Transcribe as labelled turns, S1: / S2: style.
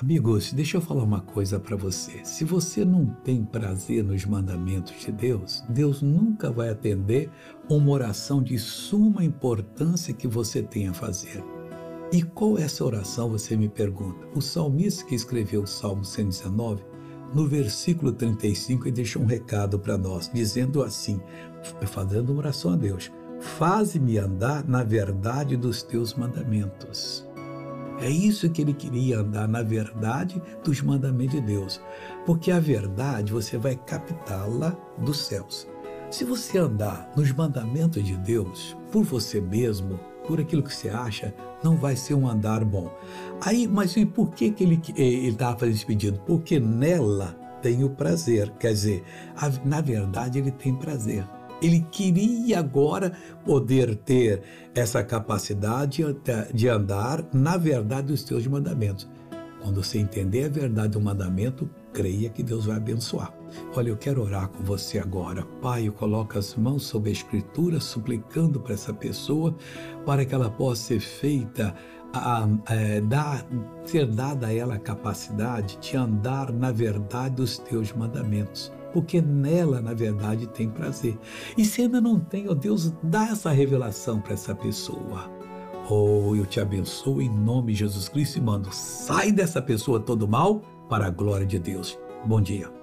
S1: Amigos, deixa eu falar uma coisa para você. Se você não tem prazer nos mandamentos de Deus, Deus nunca vai atender uma oração de suma importância que você tenha a fazer. E qual é essa oração, você me pergunta? O salmista que escreveu o Salmo 119, no versículo 35, ele deixou um recado para nós, dizendo assim, fazendo oração a Deus: Faze-me andar na verdade dos teus mandamentos. É isso que ele queria andar na verdade dos mandamentos de Deus, porque a verdade você vai captá-la dos céus. Se você andar nos mandamentos de Deus por você mesmo, por aquilo que você acha, não vai ser um andar bom. Aí, mas e por que, que ele estava fazendo esse pedido? Porque nela tem o prazer. Quer dizer, a, na verdade ele tem prazer. Ele queria agora poder ter essa capacidade de andar na verdade dos teus mandamentos. Quando você entender a verdade do mandamento, creia que Deus vai abençoar. Olha, eu quero orar com você agora. Pai, eu coloco as mãos sobre a Escritura, suplicando para essa pessoa, para que ela possa ser feita, a, a, é, dar, ser dada a ela a capacidade de andar na verdade dos teus mandamentos porque nela, na verdade, tem prazer. E se ainda não tem, ó Deus, dá essa revelação para essa pessoa. Oh, eu te abençoo em nome de Jesus Cristo e mando, sai dessa pessoa todo mal para a glória de Deus. Bom dia.